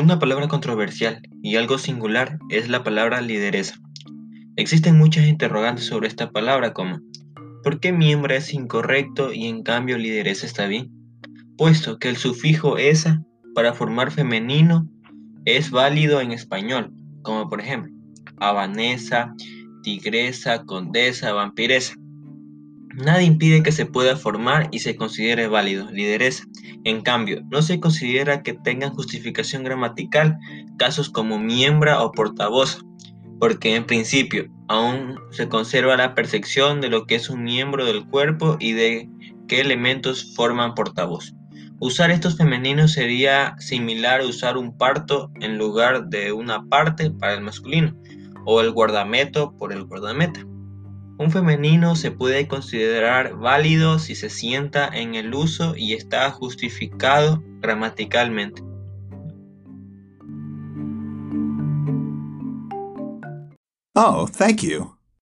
Una palabra controversial y algo singular es la palabra lideresa. Existen muchas interrogantes sobre esta palabra como ¿por qué miembro es incorrecto y en cambio lideresa está bien? Puesto que el sufijo esa para formar femenino es válido en español, como por ejemplo habanesa, tigresa, condesa, vampiresa. Nada impide que se pueda formar y se considere válido, lideresa. En cambio, no se considera que tengan justificación gramatical casos como miembra o portavoz, porque en principio aún se conserva la percepción de lo que es un miembro del cuerpo y de qué elementos forman portavoz. Usar estos femeninos sería similar a usar un parto en lugar de una parte para el masculino, o el guardameto por el guardameta. Un femenino se puede considerar válido si se sienta en el uso y está justificado gramaticalmente. Oh, thank you.